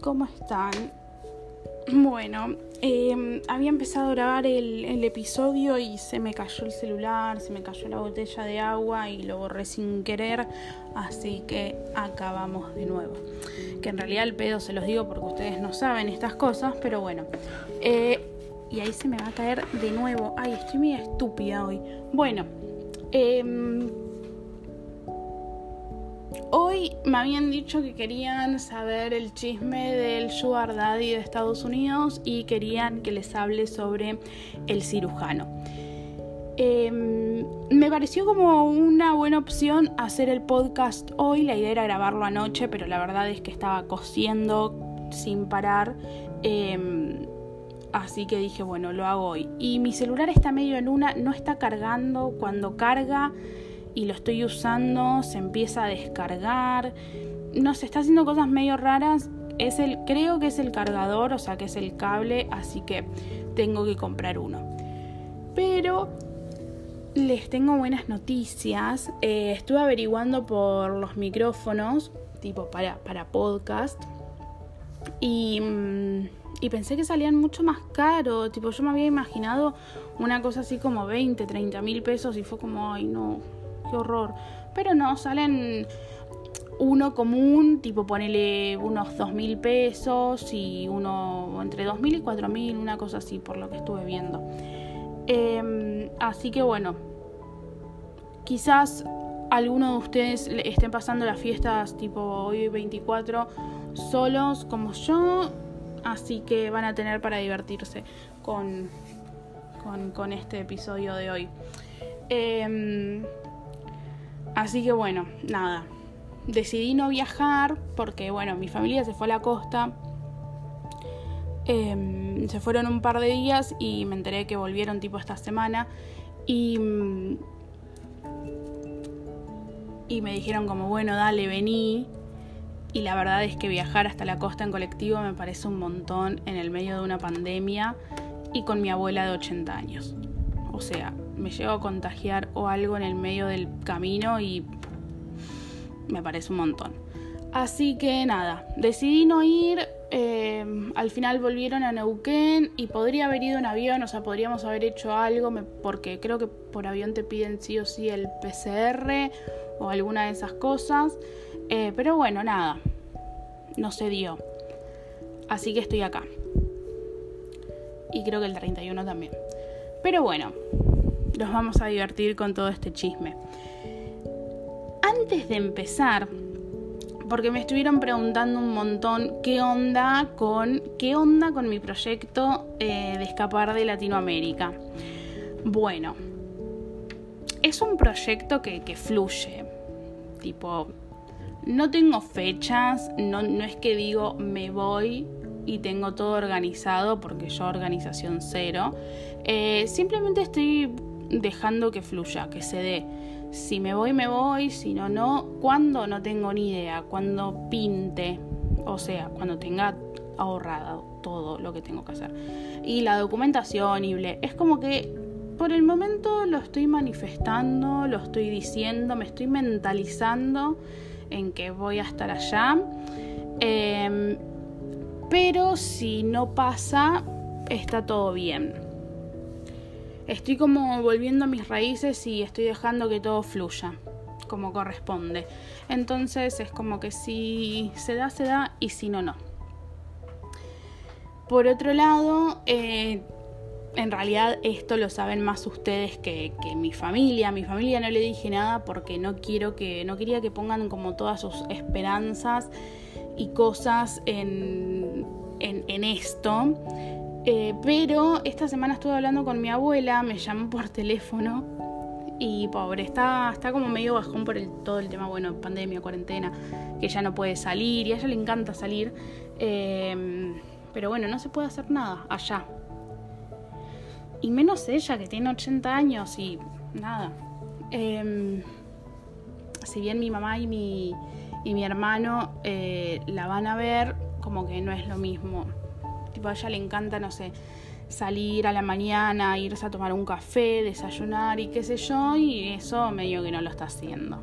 ¿cómo están? Bueno, em, había empezado a grabar el, episodio y se me cayó el celular, se me cayó la botella de agua y lo borré sin querer, así que acabamos de nuevo. Que en realidad el pedo se los digo porque ustedes no saben estas cosas, pero bueno. Eh, y ahí se me va a caer de nuevo. Ay, estoy medio estúpida hoy. Bueno, eh, Me habían dicho que querían saber el chisme del Sugar Daddy de Estados Unidos y querían que les hable sobre el cirujano. Em, me pareció como una buena opción hacer el podcast hoy. La idea era grabarlo anoche, pero la verdad es que estaba cosiendo sin parar. Em, así que dije, bueno, lo hago hoy. Y mi celular está medio en una, no está cargando. Cuando carga y lo estoy usando, se empieza a descargar, no sé, está haciendo cosas medio raras. Es el, creo que es el cargador, o sea que es el cable, así que tengo que comprar uno. Pero les tengo buenas noticias. Eh, estuve averiguando por los micrófonos, tipo para, para podcast. Y, mm, y pensé que salían mucho más caro. Tipo, yo me había imaginado una cosa así como 20, 30 mil pesos y fue como, ay no, horror. Pero no, salen uno común, tipo ponele unos dos mil pesos y uno entre dos mil y cuatro mil, una cosa así, por lo que estuve viendo. Em, así que bueno, quizás alguno de ustedes estén pasando las fiestas tipo hoy 24 solos como yo, así que van a tener para divertirse con, con, este episodio de hoy. Eh, Así que bueno, nada. Decidí no viajar porque, bueno, mi familia se fue a la costa. Em, se fueron un par de días y me enteré que volvieron tipo esta semana. Y, y me dijeron como, bueno, dale, vení. Y la verdad es que viajar hasta la costa en colectivo me parece un montón en el medio de una pandemia y con mi abuela de 80 años. O sea, me llego a contagiar o algo en el medio del camino y me parece un montón. Así que nada, decidí no ir. Eh, al final volvieron a Neuquén y podría haber ido en avión, o sea, podríamos haber hecho algo, porque creo que por avión te piden sí o sí el PCR o alguna de esas cosas. Eh, pero bueno, nada, no se dio. Así que estoy acá. Y creo que el 31 también. Pero bueno, nos vamos a divertir con todo este chisme. Antes de empezar, porque me estuvieron preguntando un montón qué onda con qué onda con mi proyecto eh, de escapar de Latinoamérica. Bueno, es un proyecto que, fluye. Tipo, no tengo fechas, no, no es que digo me voy y tengo todo organizado, porque yo organización cero. Eh, simplemente estoy dejando que fluya, que se dé. Si me voy, me voy, si no, no. Cuando no tengo ni idea, cuando pinte, o sea, cuando tenga ahorrado todo lo que tengo que hacer. Y la documentación y Es como que por el momento lo estoy manifestando, lo estoy diciendo, me estoy mentalizando en que voy a estar allá. Em, pero si no pasa, está todo bien estoy como volviendo a mis raíces y estoy dejando que todo fluya como corresponde. Entonces es como que si se da, se da y si no, no. Por otro lado, eh, en realidad esto lo saben más ustedes que, mi familia. A mi familia no le dije nada porque no quiero que, no quería que pongan como todas sus esperanzas y cosas en, en, en esto. Eh, pero esta semana estuve hablando con mi abuela, me llamó por teléfono y pobre, está, está como medio bajón por el, todo el tema, bueno, pandemia, cuarentena, que ya no puede salir y a ella le encanta salir. Em, pero bueno, no se puede hacer nada allá. Y menos ella que tiene 80 años y nada. Em, si bien mi mamá y mi, y mi hermano eh, la van a ver, como que no es lo mismo Tipo, le encanta, no sé, salir a la mañana, irse a tomar un café, desayunar y qué sé yo, y eso medio que no lo está haciendo.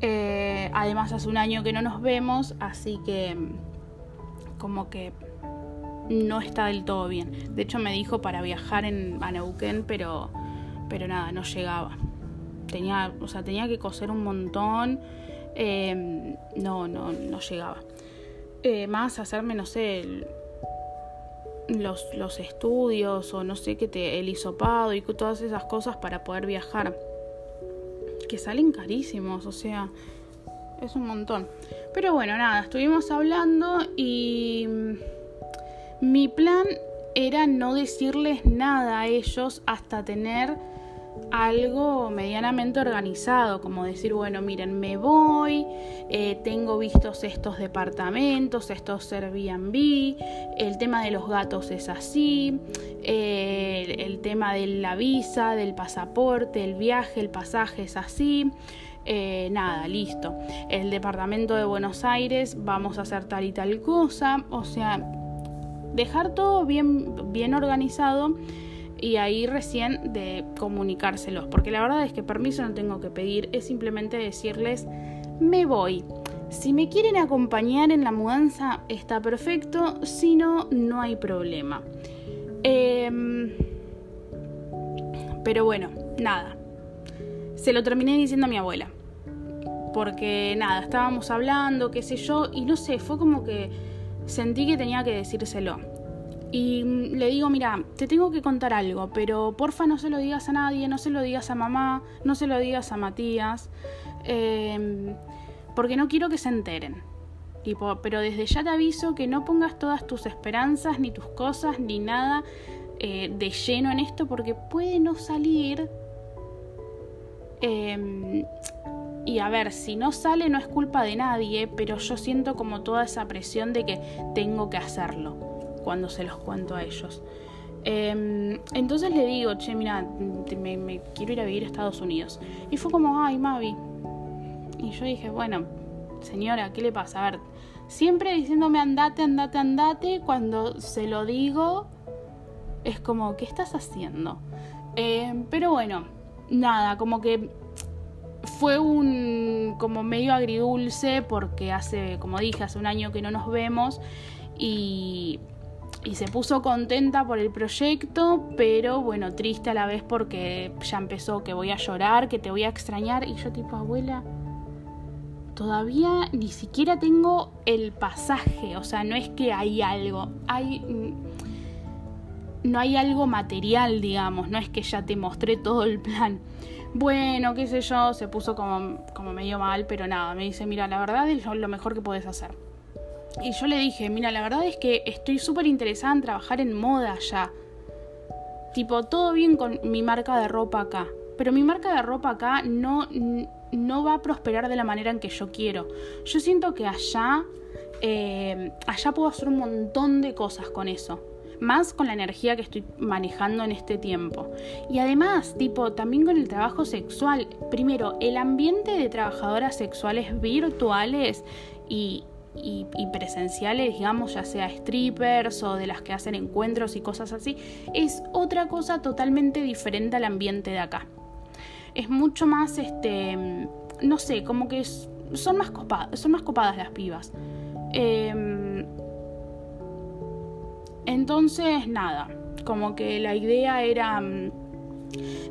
Eh, además hace un año que no nos vemos, así que como que no está del todo bien. De hecho me dijo para viajar en, a pero, pero nada, no llegaba. Tenía, o sea, tenía que coser un montón. Em, no, no, no llegaba. Eh, más hacerme, no sé, los, los, estudios o no sé qué te, el hisopado y todas esas cosas para poder viajar. Que salen carísimos, o sea, es un montón. Pero bueno, nada, estuvimos hablando y mi plan era no decirles nada a ellos hasta tener algo medianamente organizado, como decir, bueno, miren, me voy, eh, tengo vistos estos departamentos, estos Airbnb, el tema de los gatos es así, eh, el, tema de la visa, del pasaporte, el viaje, el pasaje es así. Eh, nada, listo. El departamento de Buenos Aires, vamos a hacer tal y tal cosa. O sea, dejar todo bien, bien organizado y ahí recién de comunicárselos, porque la verdad es que permiso no tengo que pedir, es simplemente decirles, me voy. Si me quieren acompañar en la mudanza está perfecto, si no, no hay problema. Em, pero bueno, nada. Se lo terminé diciendo a mi abuela. Porque nada, estábamos hablando, qué sé yo, y no sé, fue como que sentí que tenía que decírselo. Y le digo, mira, te tengo que contar algo, pero porfa no se lo digas a nadie, no se lo digas a mamá, no se lo digas a Matías, em, porque no quiero que se enteren. Tipo, pero desde ya te aviso que no pongas todas tus esperanzas, ni tus cosas, ni nada eh, de lleno en esto, porque puede no salir. Em, y a ver, si no sale no es culpa de nadie, pero yo siento como toda esa presión de que tengo que hacerlo cuando se los cuento a ellos. Em, entonces le digo, che, mira, me, quiero ir a vivir a Estados Unidos. Y fue como, ay, Mavi. Y yo dije, bueno, señora, ¿qué le pasa? A ver, siempre diciéndome andate, andate, andate, cuando se lo digo, es como, ¿qué estás haciendo? Em, pero bueno, nada, como que fue un como medio agridulce porque hace, como dije, hace un año que no nos vemos y, y se puso contenta por el proyecto, pero bueno, triste a la vez porque ya empezó que voy a llorar, que te voy a extrañar y yo tipo, abuela, todavía ni siquiera tengo el pasaje, o sea, no es que hay algo, hay no hay algo material, digamos, no es que ya te mostré todo el plan bueno, qué sé yo, se puso como, como medio mal, pero nada, me dice, mira, la verdad es lo mejor que puedes hacer. Y yo le dije, mira, la verdad es que estoy súper interesada en trabajar en moda ya. Tipo, todo bien con mi marca de ropa acá. Pero mi marca de ropa acá no, no va a prosperar de la manera en que yo quiero. Yo siento que allá, eh, allá puedo hacer un montón de cosas con eso más con la energía que estoy manejando en este tiempo. Y además, tipo, también con el trabajo sexual. Primero, el ambiente de trabajadoras sexuales virtuales y, y, presenciales, digamos, ya sea strippers o de las que hacen encuentros y cosas así, es otra cosa totalmente diferente al ambiente de acá. Es mucho más, este, no sé, como que son, más copadas, son más copadas las pibas. Eh, entonces, nada, como que la idea era,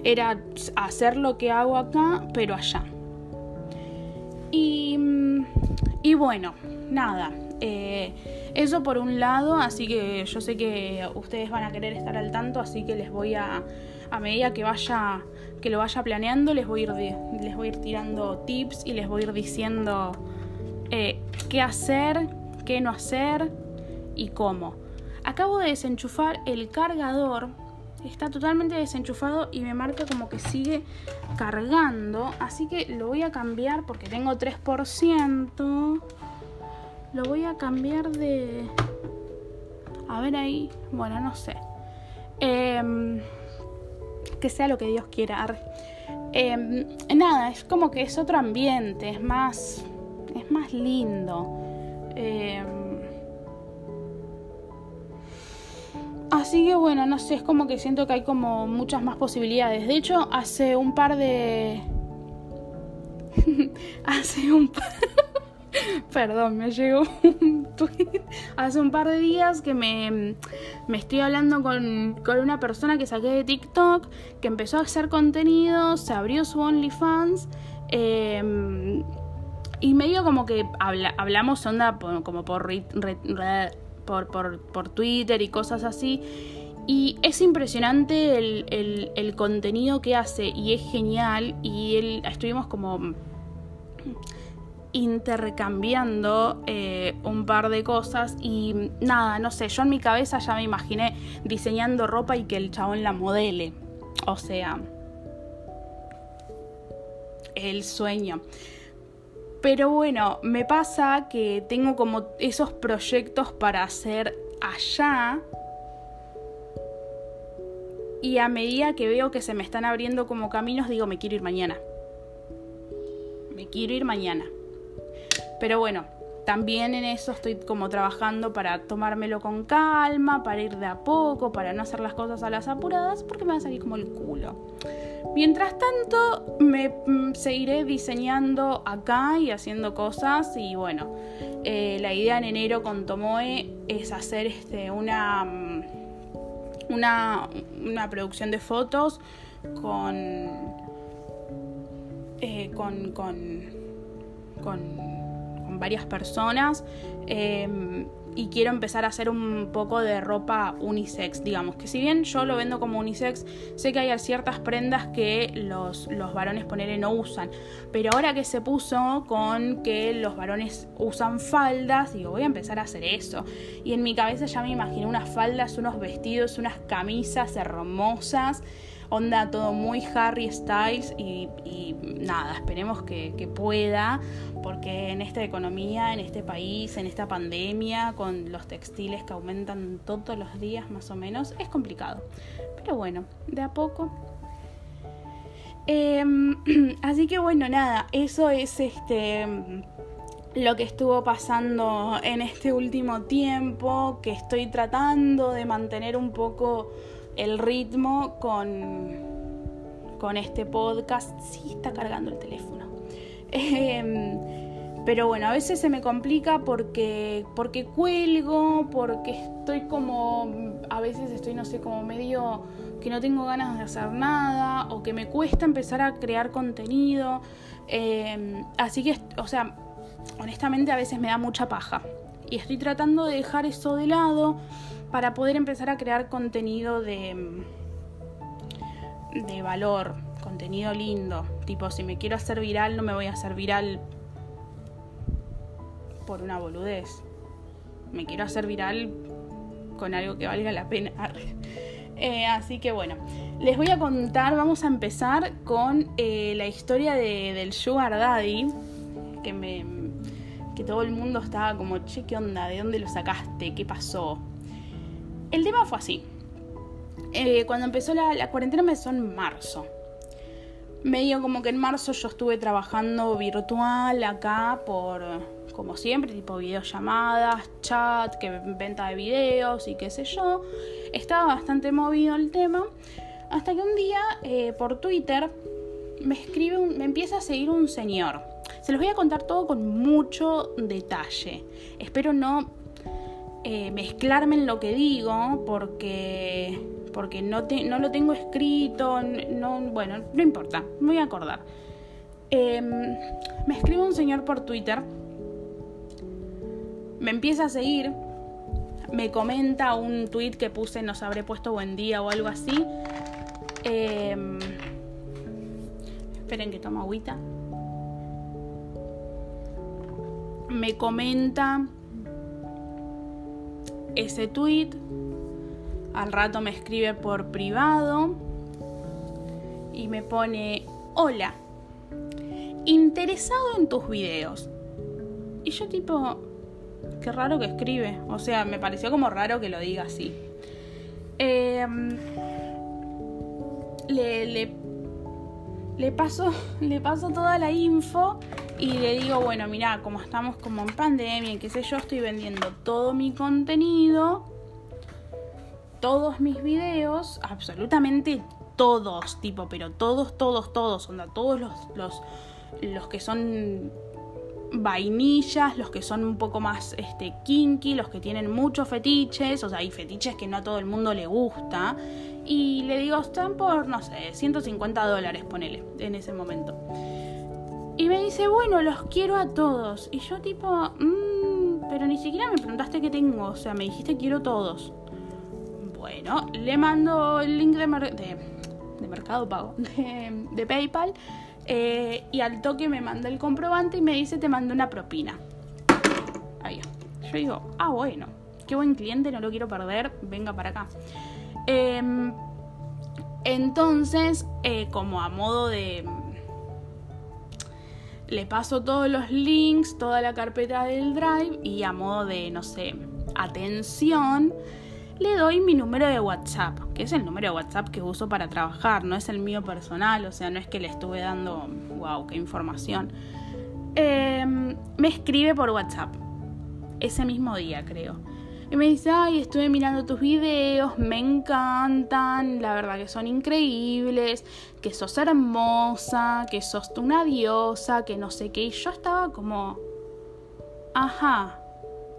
era hacer lo que hago acá, pero allá. Y, y bueno, nada, eh, eso por un lado, así que yo sé que ustedes van a querer estar al tanto, así que les voy a, a medida que vaya, que lo vaya planeando, les voy a ir, les voy a ir tirando tips y les voy a ir diciendo eh, qué hacer, qué no hacer y cómo. Acabo de desenchufar el cargador. Está totalmente desenchufado y me marca como que sigue cargando. Así que lo voy a cambiar porque tengo 3%. Lo voy a cambiar de... A ver ahí. Bueno, no sé. Em, que sea lo que Dios quiera. Em, nada, es como que es otro ambiente. Es más... Es más lindo. Eh, Así que bueno, no sé, es como que siento que hay como muchas más posibilidades. De hecho, hace un par de... hace un par... Perdón, me llegó un tweet hace un par de días que me, me estoy hablando con, con, una persona que saqué de TikTok, que empezó a hacer contenido, se abrió su OnlyFans. Eh, y medio como que hablamos onda como por, por, por, por, Twitter y cosas así. Y es impresionante el, el, el contenido que hace y es genial. Y él, estuvimos como intercambiando eh, un par de cosas y nada, no sé, yo en mi cabeza ya me imaginé diseñando ropa y que el chabón la modele. O sea, el sueño. Pero bueno, me pasa que tengo como esos proyectos para hacer allá. Y a medida que veo que se me están abriendo como caminos, digo, me quiero ir mañana. Me quiero ir mañana. Pero bueno, también en eso estoy como trabajando para tomármelo con calma, para ir de a poco, para no hacer las cosas a las apuradas, porque me va a salir como el culo. Mientras tanto, me mm, seguiré diseñando acá y haciendo cosas y bueno, eh, la idea en enero con Tomoe es hacer este, una, mm, una, una producción de fotos con, eh, con, con, con varias personas em, y quiero empezar a hacer un poco de ropa unisex, digamos, que si bien yo lo vendo como unisex, sé que hay ciertas prendas que los, los varones poner no usan, pero ahora que se puso con que los varones usan faldas, digo, voy a empezar a hacer eso. Y en mi cabeza ya me imaginé unas faldas, unos vestidos, unas camisas hermosas onda todo muy Harry Styles y, nada, esperemos que, pueda, porque en esta economía, en este país, en esta pandemia, con los textiles que aumentan todos los días más o menos, es complicado. Pero bueno, de a poco. Em, así que bueno, nada, eso es este lo que estuvo pasando en este último tiempo, que estoy tratando de mantener un poco el ritmo con, con este podcast. Sí, está cargando el teléfono. Em, pero bueno, a veces se me complica porque, porque cuelgo, porque estoy como, a veces estoy, no sé, como medio que no tengo ganas de hacer nada o que me cuesta empezar a crear contenido. Em, así que, o sea, honestamente a veces me da mucha paja. Y estoy tratando de dejar eso de lado para poder empezar a crear contenido de, de valor, contenido lindo. Tipo, si me quiero hacer viral, no me voy a hacer viral por una boludez. Me quiero hacer viral con algo que valga la pena. Eh, así que bueno, les voy a contar, vamos a empezar con eh, la historia de, del Sugar Daddy, que me que todo el mundo estaba como, che, ¿qué onda? ¿De dónde lo sacaste? ¿Qué pasó? El tema fue así. Eh, cuando empezó la, cuarentena empezó en marzo. Medio como que en marzo yo estuve trabajando virtual acá por, como siempre, tipo videollamadas, chat, que venta de videos y qué sé yo. Estaba bastante movido el tema. Hasta que un día eh, por Twitter me escribe, me empieza a seguir un señor. Se los voy a contar todo con mucho detalle. Espero no eh, mezclarme en lo que digo porque, porque no, no lo tengo escrito, no, bueno, no importa, me voy a acordar. Em, me escribe un señor por Twitter, me empieza a seguir, me comenta un tweet que puse, nos habré puesto buen día o algo así. Em, esperen que toma agüita. Me comenta ese tweet. Al rato me escribe por privado y me pone, hola, interesado en tus videos. Y yo tipo, qué raro que escribe. O sea, me pareció como raro que lo diga así. Em, le, le, le, paso, le paso toda la info y le digo, bueno, mira, como estamos como en pandemia, qué sé yo, estoy vendiendo todo mi contenido, todos mis videos, absolutamente todos, tipo, pero todos, todos, todos, onda, todos los, los, los que son vainillas, los que son un poco más este, kinky, los que tienen muchos fetiches, o sea, hay fetiches que no a todo el mundo le gusta. Y le digo, están por, no sé, 150 dólares, ponele, en ese momento. Y me dice, bueno, los quiero a todos. Y yo tipo, mmm, pero ni siquiera me preguntaste qué tengo, o sea, me dijiste quiero todos. Bueno, le mando el link de, de, Mercado Pago, de PayPal eh, y al toque me manda el comprobante y me dice te mando una propina. Ahí. Yo digo, ah, bueno, qué buen cliente, no lo quiero perder, venga para acá. Em, entonces, eh, como a modo de... Le paso todos los links, toda la carpeta del Drive y a modo de, no sé, atención, le doy mi número de WhatsApp, que es el número de WhatsApp que uso para trabajar, no es el mío personal, o sea, no es que le estuve dando, wow, qué información. Em, me escribe por WhatsApp, ese mismo día creo. Y me dice, ay, estuve mirando tus videos, me encantan, la verdad que son increíbles, que sos hermosa, que sos una diosa, que no sé qué. Y yo estaba como, ajá,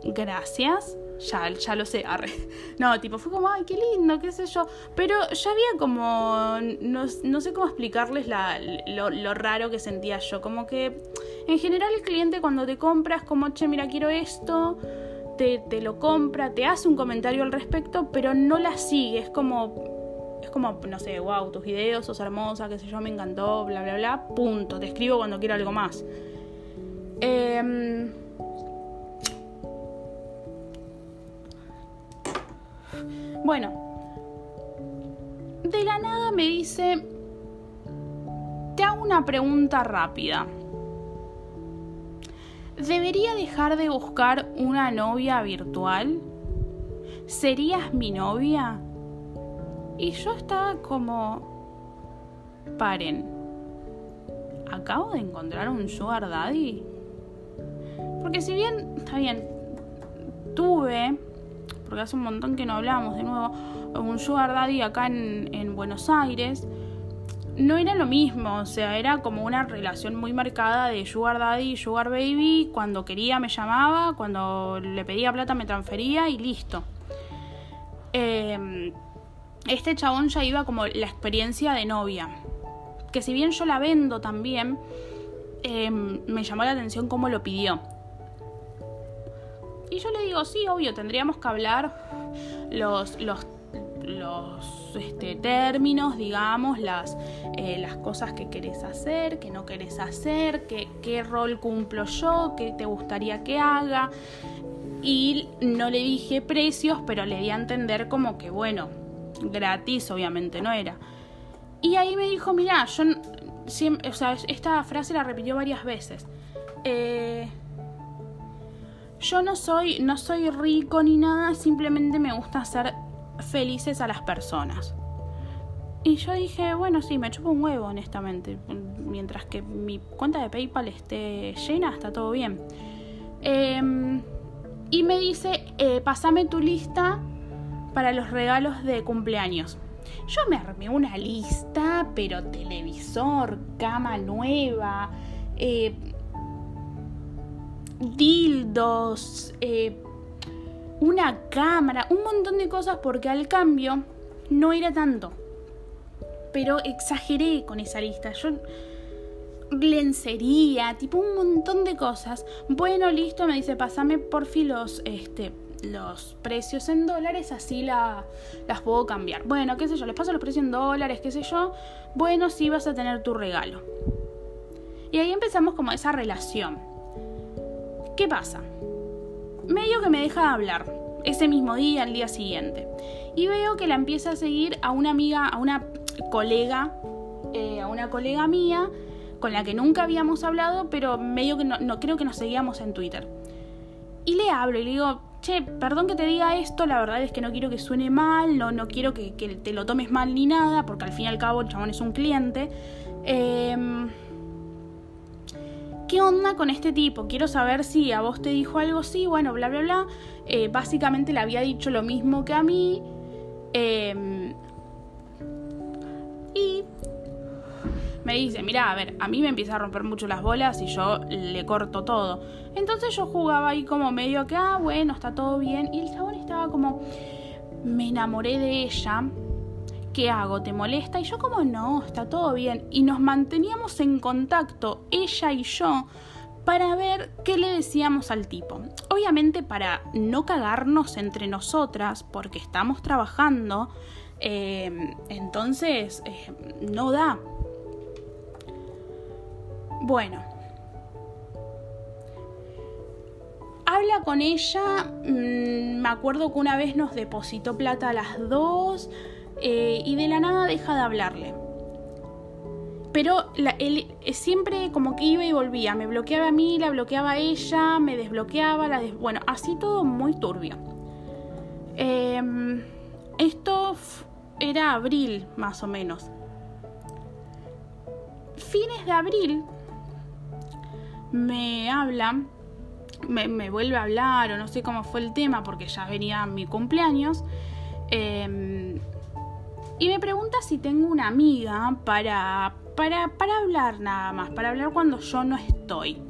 gracias ya, ya lo sé. No, tipo, fue como, ay, qué lindo, qué sé yo. Pero ya había como, no, sé cómo explicarles la, lo, raro que sentía yo. Como que, en general, el cliente cuando te compra es como, che, mira, quiero esto, te, te lo compra, te hace un comentario al respecto, pero no la sigue. Es como, es como, no sé, wow, tus videos, sos hermosa, qué sé yo, me encantó, bla, bla, bla, punto. Te escribo cuando quiero algo más. Eh Bueno, de la nada me dice, te hago una pregunta rápida. ¿Debería dejar de buscar una novia virtual? ¿Serías mi novia? Y yo estaba como... Paren. Acabo de encontrar un sugar daddy. Porque si bien, está bien, tuve porque hace un montón que no hablamos de nuevo, un sugar daddy acá en, Buenos Aires, no era lo mismo, o sea, era como una relación muy marcada de sugar daddy y sugar baby, cuando quería me llamaba, cuando le pedía plata me transfería y listo. Em, este chabón ya iba como la experiencia de novia, que si bien yo la vendo también, em, me llamó la atención cómo lo pidió. Y yo le digo, sí, obvio, tendríamos que hablar los, los, los este, términos, digamos, las, eh, las cosas que querés hacer, que no querés hacer, que, qué rol cumplo yo, qué te gustaría que haga. Y no le dije precios, pero le di a entender como que, bueno, gratis obviamente no era. Y ahí me dijo, mira, yo o sea, esta frase la repitió varias veces. Eh, yo no soy, no soy rico ni nada, simplemente me gusta hacer felices a las personas. Y yo dije, bueno, sí, me chupo un huevo, honestamente. Mientras que mi cuenta de PayPal esté llena, está todo bien. Em, y me dice, eh, pasame tu lista para los regalos de cumpleaños. Yo me armé una lista, pero televisor, cama nueva, eh, dildos, eh, una cámara, un montón de cosas porque al cambio no era tanto. Pero exageré con esa lista. Yo lencería, tipo un montón de cosas. Bueno, listo, me dice, pasame por fin los, este, los precios en dólares, así la, las puedo cambiar. Bueno, qué sé yo, les paso los precios en dólares, qué sé yo. Bueno, sí vas a tener tu regalo. Y ahí empezamos como esa relación. ¿Qué pasa? Medio que me deja hablar ese mismo día, al día siguiente. Y veo que la empieza a seguir a una amiga, a una colega, eh, a una colega mía, con la que nunca habíamos hablado, pero medio que no, creo que nos seguíamos en Twitter. Y le hablo y le digo, che, perdón que te diga esto, la verdad es que no quiero que suene mal, no, no quiero que, que te lo tomes mal ni nada, porque al fin y al cabo el chabón es un cliente. Eh, ¿qué onda con este tipo? Quiero saber si a vos te dijo algo, sí, bueno, bla, bla, bla. Eh, básicamente le había dicho lo mismo que a mí. Em, y me dice, mira, a ver, a mí me empieza a romper mucho las bolas y yo le corto todo. Entonces yo jugaba ahí como medio que, ah, bueno, está todo bien. Y el chabón estaba como, me enamoré de ella. ¿Qué hago? ¿Te molesta? Y yo como, no, está todo bien. Y nos manteníamos en contacto, ella y yo, para ver qué le decíamos al tipo. Obviamente para no cagarnos entre nosotras, porque estamos trabajando, eh, entonces eh, no da. Bueno. Habla con ella, mm, me acuerdo que una vez nos depositó plata a las dos eh, y de la nada deja de hablarle. Pero él eh, siempre como que iba y volvía, me bloqueaba a mí, la bloqueaba a ella, me desbloqueaba, la bueno, así todo muy turbio. Em, esto era abril más o menos. Fines de abril me habla, me, vuelve a hablar o no sé cómo fue el tema porque ya venía mi cumpleaños. Em, y me pregunta si tengo una amiga para, para, para hablar nada más, para hablar cuando yo no estoy.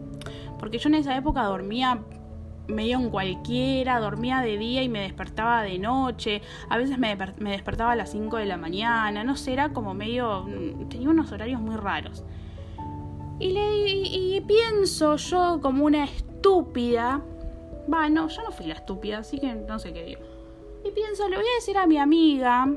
Porque yo en esa época dormía medio en cualquiera, dormía de día y me despertaba de noche, a veces me, despertaba a las 5 de la mañana, no sé, era como medio, tenía unos horarios muy raros. Y, le, y, pienso yo como una estúpida. Bueno, yo no fui la estúpida, así que no sé qué digo. Y pienso, le voy a decir a mi amiga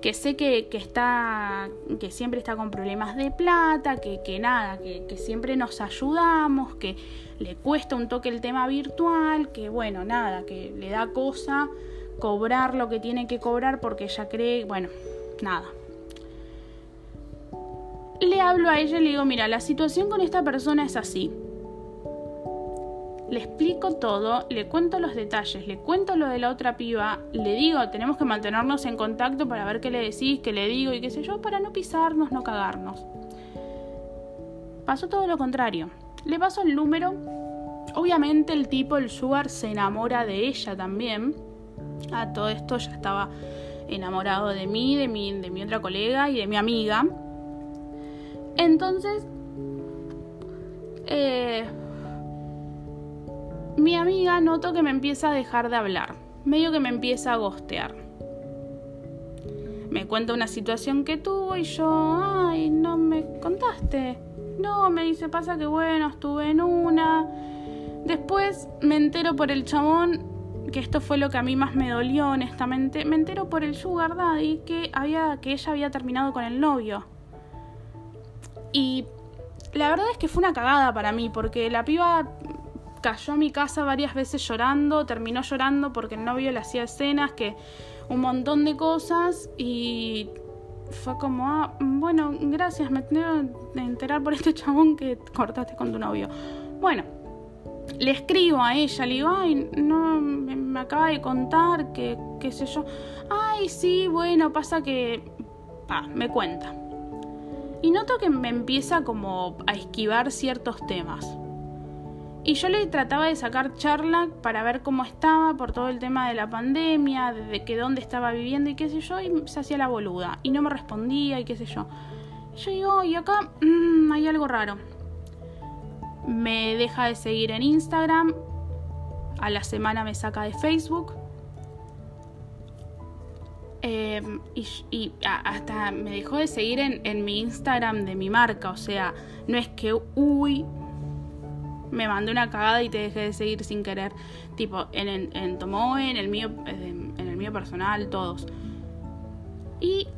que sé que, está, que siempre está con problemas de plata, que, que nada, que, que, siempre nos ayudamos, que le cuesta un toque el tema virtual, que bueno, nada, que le da cosa cobrar lo que tiene que cobrar porque ella cree, bueno, nada le hablo a ella y le digo, mira, la situación con esta persona es así. Le explico todo, le cuento los detalles, le cuento lo de la otra piba, le digo, tenemos que mantenernos en contacto para ver qué le decís, qué le digo y qué sé yo, para no pisarnos, no cagarnos. Pasó todo lo contrario. Le paso el número. Obviamente el tipo, el sugar, se enamora de ella también. A todo esto ya estaba enamorado de mí, de mi, de mi otra colega y de mi amiga. Entonces, eh, mi amiga noto que me empieza a dejar de hablar, medio que me empieza a gostear. Me cuenta una situación que tuvo y yo, ay, no me contaste. No, me dice, pasa que bueno, estuve en una. Después me entero por el chabón, que esto fue lo que a mí más me dolió, honestamente. Me entero por el Sugar Daddy que, había, que ella había terminado con el novio. Y la verdad es que fue una cagada para mí, porque la piba cayó a mi casa varias veces llorando, terminó llorando porque el novio le hacía escenas, que un montón de cosas y fue como, ah, bueno, gracias, me tengo que enterar por este chabón que cortaste con tu novio. Bueno, le escribo a ella, le digo, ay, no, me, acaba de contar que, qué sé yo, ay, sí, bueno, pasa que, pa, me cuenta y noto que me empieza como a esquivar ciertos temas. Y yo le trataba de sacar charla para ver cómo estaba por todo el tema de la pandemia, de que dónde estaba viviendo y qué sé yo, y se hacía la boluda. Y no me respondía y qué sé yo. Yo digo, y acá mm, hay algo raro. Me deja de seguir en Instagram, a la semana me saca de Facebook Em, y, hasta me dejó de seguir en, mi Instagram de mi marca. O sea, no es que, uy, me mandé una cagada y te dejé de seguir sin querer. Tipo, en, en, en Tomoe, en el mío, en el mío personal, todos. Y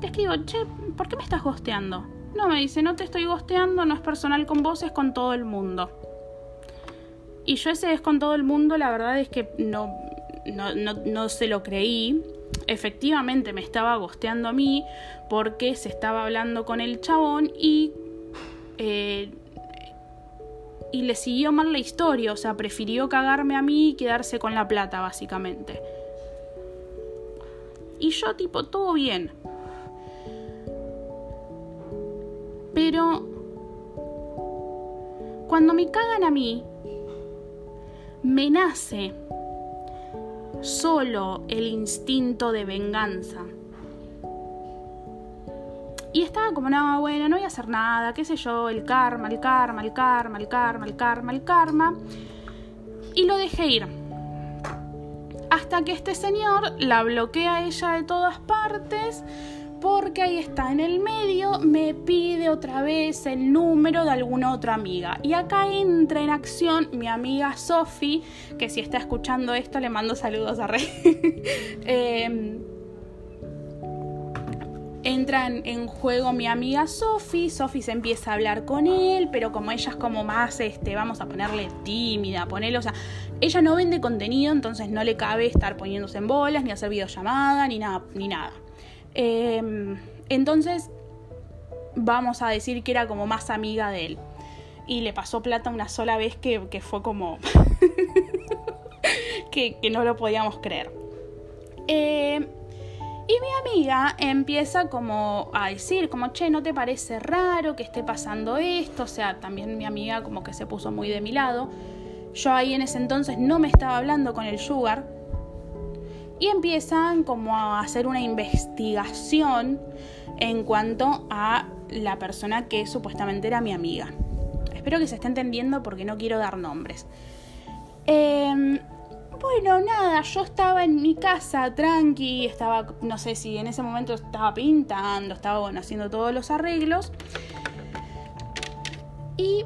te escribo, che, ¿por qué me estás gosteando? No, me dice, no te estoy gosteando, no es personal con vos, es con todo el mundo. Y yo ese es con todo el mundo, la verdad es que no, no, no, no se lo creí efectivamente me estaba gosteando a mí porque se estaba hablando con el chabón y eh, y le siguió mal la historia, o sea, prefirió cagarme a mí y quedarse con la plata, básicamente. Y yo, tipo, todo bien. Pero cuando me cagan a mí, me nace solo el instinto de venganza. Y estaba como, no, bueno, no voy a hacer nada, qué sé yo, el karma, el karma, el karma, el karma, el karma, el karma. Y lo dejé ir. Hasta que este señor la bloquea a ella de todas partes porque ahí está en el medio, me pide otra vez el número de alguna otra amiga. Y acá entra en acción mi amiga Sofi, que si está escuchando esto le mando saludos a Rey. eh, entra en, juego mi amiga Sofi, Sofi se empieza a hablar con él, pero como ella es como más, este, vamos a ponerle tímida, ponerle, o sea, ella no vende contenido, entonces no le cabe estar poniéndose en bolas, ni hacer videollamada, ni nada, ni nada. Em, entonces, vamos a decir que era como más amiga de él. Y le pasó plata una sola vez que, fue como... que, que, no lo podíamos creer. Eh, y mi amiga empieza como a decir, como, che, ¿no te parece raro que esté pasando esto? O sea, también mi amiga como que se puso muy de mi lado. Yo ahí en ese entonces no me estaba hablando con el sugar. Y empiezan como a hacer una investigación en cuanto a la persona que supuestamente era mi amiga. Espero que se esté entendiendo porque no quiero dar nombres. Eh, bueno, nada, yo estaba en mi casa tranqui, estaba, no sé si en ese momento estaba pintando, estaba haciendo todos los arreglos. Y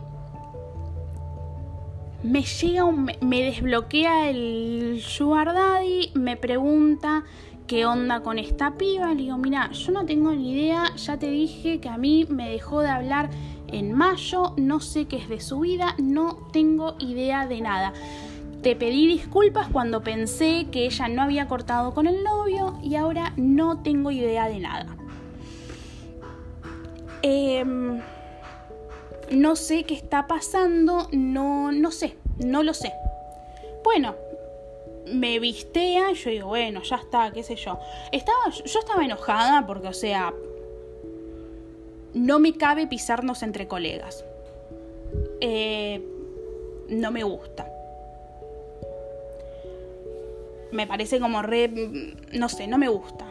me llega un, me desbloquea el Sugar Daddy, me pregunta qué onda con esta piba. Le digo, mira, yo no tengo ni idea, ya te dije que a mí me dejó de hablar en mayo, no sé qué es de su vida, no tengo idea de nada. Te pedí disculpas cuando pensé que ella no había cortado con el novio y ahora no tengo idea de nada. Em, no sé qué está pasando, no, no sé, no lo sé. Bueno, me vistea, yo digo, bueno, ya está, qué sé yo. Estaba, yo estaba enojada porque, o sea, no me cabe pisarnos entre colegas. Eh, no me gusta me parece como re, no sé, no me gusta.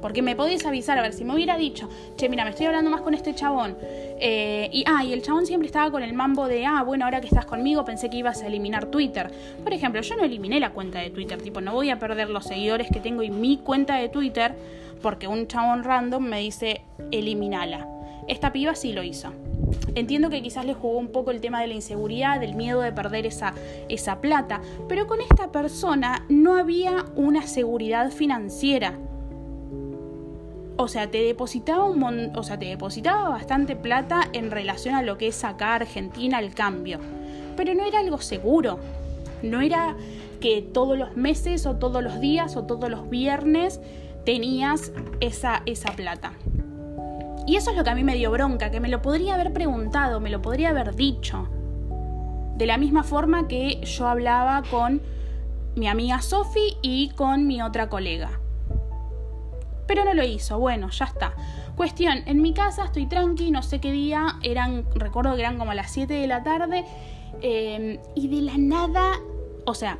Porque me podías avisar, a ver, si me hubiera dicho, che, mira, me estoy hablando más con este chabón. Eh, y, ah, y el chabón siempre estaba con el mambo de, ah, bueno, ahora que estás conmigo pensé que ibas a eliminar Twitter. Por ejemplo, yo no eliminé la cuenta de Twitter, tipo, no voy a perder los seguidores que tengo y mi cuenta de Twitter porque un chabón random me dice, eliminala. Esta piba sí lo hizo. Entiendo que quizás le jugó un poco el tema de la inseguridad, del miedo de perder esa, esa plata, pero con esta persona no había una seguridad financiera. O sea, te depositaba un o sea, te depositaba bastante plata en relación a lo que es sacar Argentina al cambio. Pero no era algo seguro. No era que todos los meses o todos los días o todos los viernes tenías esa, esa plata. Y eso es lo que a mí me dio bronca, que me lo podría haber preguntado, me lo podría haber dicho. De la misma forma que yo hablaba con mi amiga Sophie y con mi otra colega. Pero no lo hizo, bueno, ya está. Cuestión, en mi casa estoy tranqui, no sé qué día, eran, recuerdo que eran como las 7 de la tarde, em, y de la nada, o sea,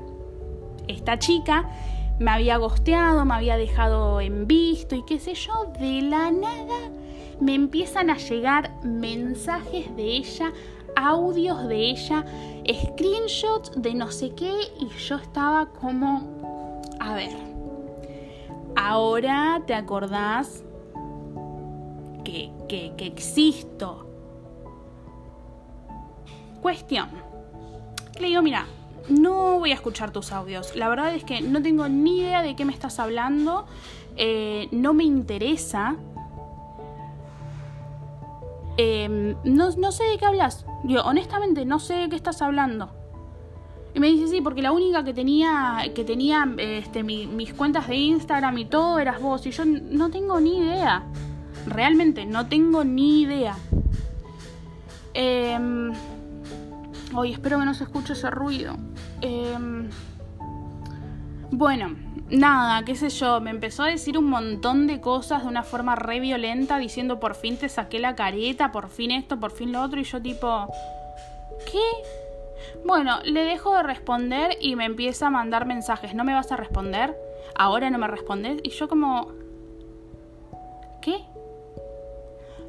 esta chica me había gosteado, me había dejado en visto y qué sé yo, de la nada me empiezan a llegar mensajes de ella, audios de ella, screenshots de no sé qué y yo estaba como, a ver, ahora te acordás que, que, que existo. Cuestión. Le digo, mira, no voy a escuchar tus audios. La verdad es que no tengo ni idea de qué me estás hablando. Eh, no me interesa. Em, no, no, sé de qué hablas. Yo, honestamente, no sé de qué estás hablando. Y me dice, sí, porque la única que tenía, que tenía este, mis cuentas de Instagram y todo eras vos. Y yo no tengo ni idea. Realmente, no tengo ni idea. Eh, Hoy espero que no se escuche ese ruido. Em, bueno, nada, qué sé yo, me empezó a decir un montón de cosas de una forma re violenta, diciendo por fin te saqué la careta, por fin esto, por fin lo otro, y yo tipo, ¿qué? Bueno, le dejo de responder y me empieza a mandar mensajes, ¿no me vas a responder? Ahora no me respondes. Y yo como, ¿qué?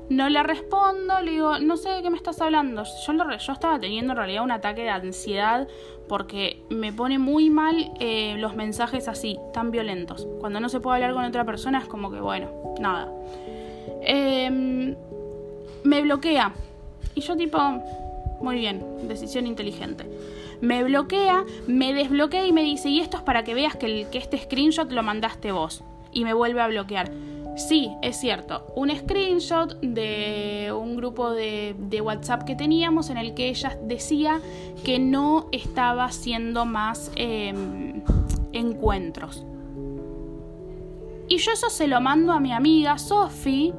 No le respondo, le digo, no sé de qué me estás hablando. Yo, yo estaba teniendo en realidad un ataque de ansiedad porque me pone muy mal eh, los mensajes así, tan violentos. Cuando no se puede hablar con otra persona es como que, bueno, nada. Em, me bloquea. Y yo tipo, muy bien, decisión inteligente. Me bloquea, me desbloquea y me dice, y esto es para que veas que, el, que este screenshot lo mandaste vos. Y me vuelve a bloquear. Sí, es cierto. Un screenshot de un grupo de, WhatsApp que teníamos en el que ella decía que no estaba haciendo más em, encuentros. Y yo eso se lo mando a mi amiga Sophie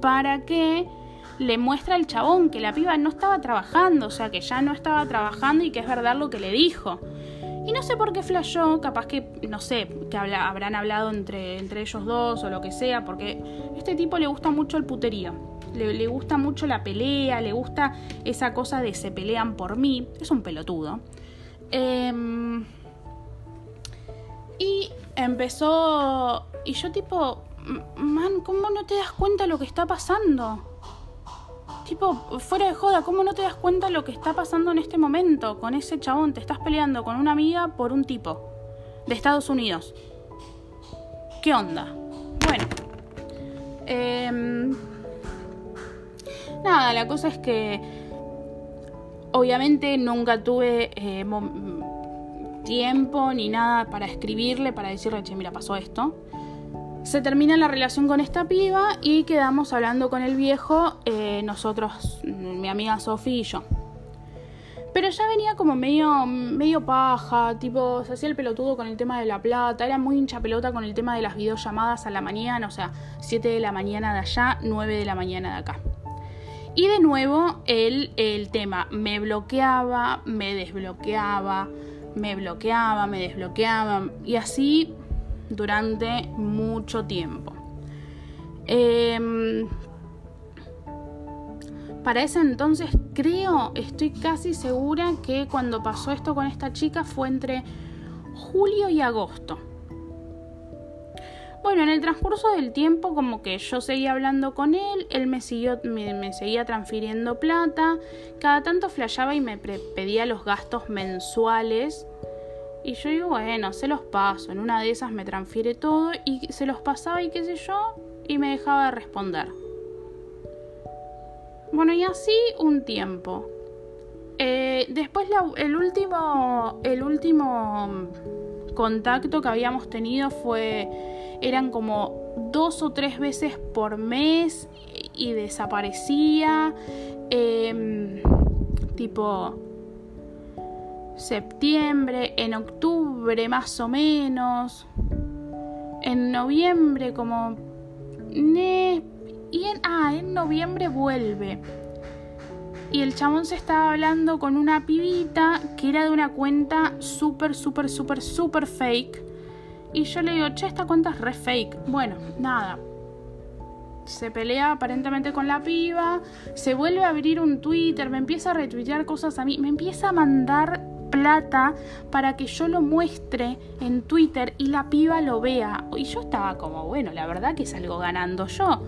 para que le muestre al chabón que la piba no estaba trabajando, o sea, que ya no estaba trabajando y que es verdad lo que le dijo. Y no sé por qué flashó, capaz que, no sé, que habrán hablado entre, entre ellos dos o lo que sea, porque a este tipo le gusta mucho el puterío. Le, gusta mucho la pelea, le gusta esa cosa de se pelean por mí. Es un pelotudo. Em, y empezó. Y yo, tipo, man, ¿cómo no te das cuenta lo que está pasando? Tipo, fuera de joda, ¿cómo no te das cuenta lo que está pasando en este momento con ese chabón? Te estás peleando con una amiga por un tipo de Estados Unidos. ¿Qué onda? Bueno. Em, nada, la cosa es que obviamente nunca tuve eh, tiempo ni nada para escribirle, para decirle, che, mira, pasó esto. Se termina la relación con esta piba y quedamos hablando con el viejo, eh, nosotros, mi amiga Sofía y yo. Pero ya venía como medio, medio paja, tipo, se hacía el pelotudo con el tema de la plata, era muy hincha pelota con el tema de las videollamadas a la mañana, o sea, 7 de la mañana de allá, 9 de la mañana de acá. Y de nuevo el, el tema, me bloqueaba, me desbloqueaba, me bloqueaba, me desbloqueaba, y así durante mucho tiempo. Em, para ese entonces creo, estoy casi segura que cuando pasó esto con esta chica fue entre julio y agosto. Bueno, en el transcurso del tiempo como que yo seguía hablando con él, él me, siguió, me, seguía transfiriendo plata, cada tanto flasheaba y me pedía los gastos mensuales y yo digo, bueno, se los paso. En una de esas me transfiere todo y se los pasaba y qué sé yo, y me dejaba de responder. Bueno, y así un tiempo. Eh, después el último. El último contacto que habíamos tenido fue. eran como dos o tres veces por mes y desaparecía. Em, tipo septiembre, en octubre más o menos, en noviembre como... y en, ah, en noviembre vuelve. Y el chabón se estaba hablando con una pibita que era de una cuenta súper, súper, súper, súper fake. Y yo le digo, che, esta cuenta es re fake. Bueno, nada. Se pelea aparentemente con la piba. Se vuelve a abrir un Twitter. Me empieza a retuitear cosas a mí. Me empieza a mandar plata para que yo lo muestre en Twitter y la piba lo vea. Y yo estaba como, bueno, la verdad que salgo ganando yo.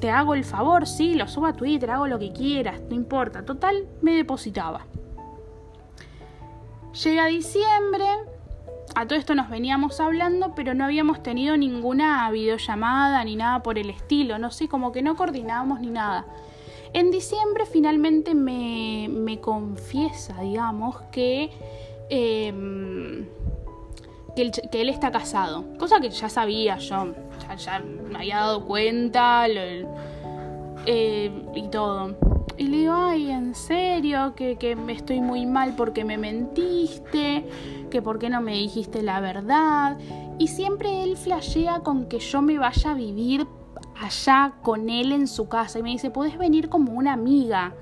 Te hago el favor, sí, lo subo a Twitter, hago lo que quieras, no importa. Total, me depositaba. Llega diciembre, a todo esto nos veníamos hablando, pero no habíamos tenido ninguna videollamada ni nada por el estilo, no sé, como que no coordinábamos ni nada. En diciembre finalmente me, confiesa, digamos, que, em, que, él, está casado. Cosa que ya sabía yo, ya, me había dado cuenta eh, y todo. Y le digo, ay, en serio, que, que estoy muy mal porque me mentiste, que por qué no me dijiste la verdad. Y siempre él flashea con que yo me vaya a vivir allá con él en su casa y me dice, ¿puedes venir como una amiga?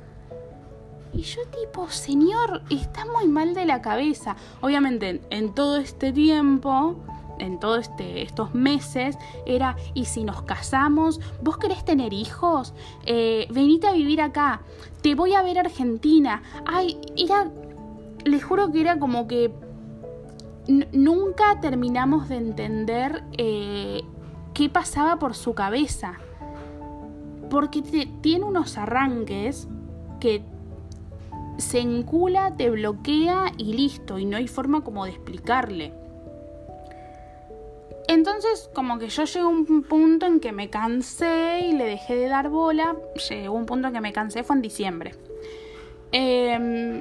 Y yo tipo, señor, está muy mal de la cabeza. Obviamente en todo este tiempo, en todos este, estos meses, era, ¿y si nos casamos? ¿Vos querés tener hijos? Eh, venite a vivir acá. Te voy a ver Argentina. Ay, era, les juro que era como que nunca terminamos de entender eh, qué pasaba por su cabeza. porque tiene unos arranques que se encula, te bloquea y listo, y no hay forma como de explicarle. Entonces, como que yo llegué a un punto en que me cansé y le dejé de dar bola. Llegó un punto en que me cansé, fue en diciembre. Em,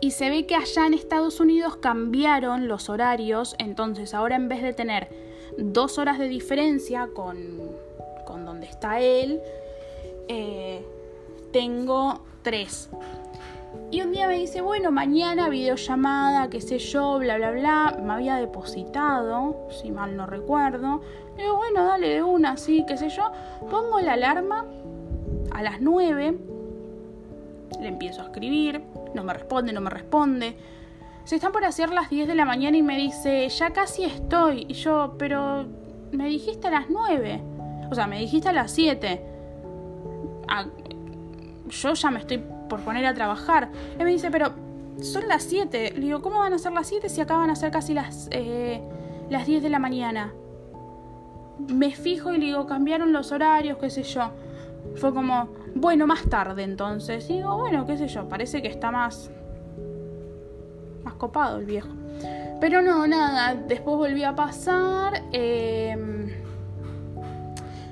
y se ve que allá en Estados Unidos cambiaron los horarios. Entonces, ahora en vez de tener dos horas de diferencia con, con donde está él, eh, tengo tres. Y un día me dice, bueno, mañana videollamada, qué sé yo, bla, bla, bla. Me había depositado, si mal no recuerdo. Le digo, bueno, dale de una, sí, qué sé yo. Pongo la alarma a las 9. Le empiezo a escribir. No me responde, no me responde. Se están por hacer las 10 de la mañana y me dice, ya casi estoy. Y yo, pero me dijiste a las 9. O sea, me dijiste a las 7. Ah, yo ya me estoy por poner a trabajar. Él me dice, pero son las 7. Le digo, ¿cómo van a ser las 7 si acaban a ser casi las, eh, las 10 de la mañana? Me fijo y le digo, cambiaron los horarios, qué sé yo. Fue como, bueno, más tarde entonces. Y digo, bueno, qué sé yo, parece que está más. Más copado el viejo. Pero no, nada, después volví a pasar. Em,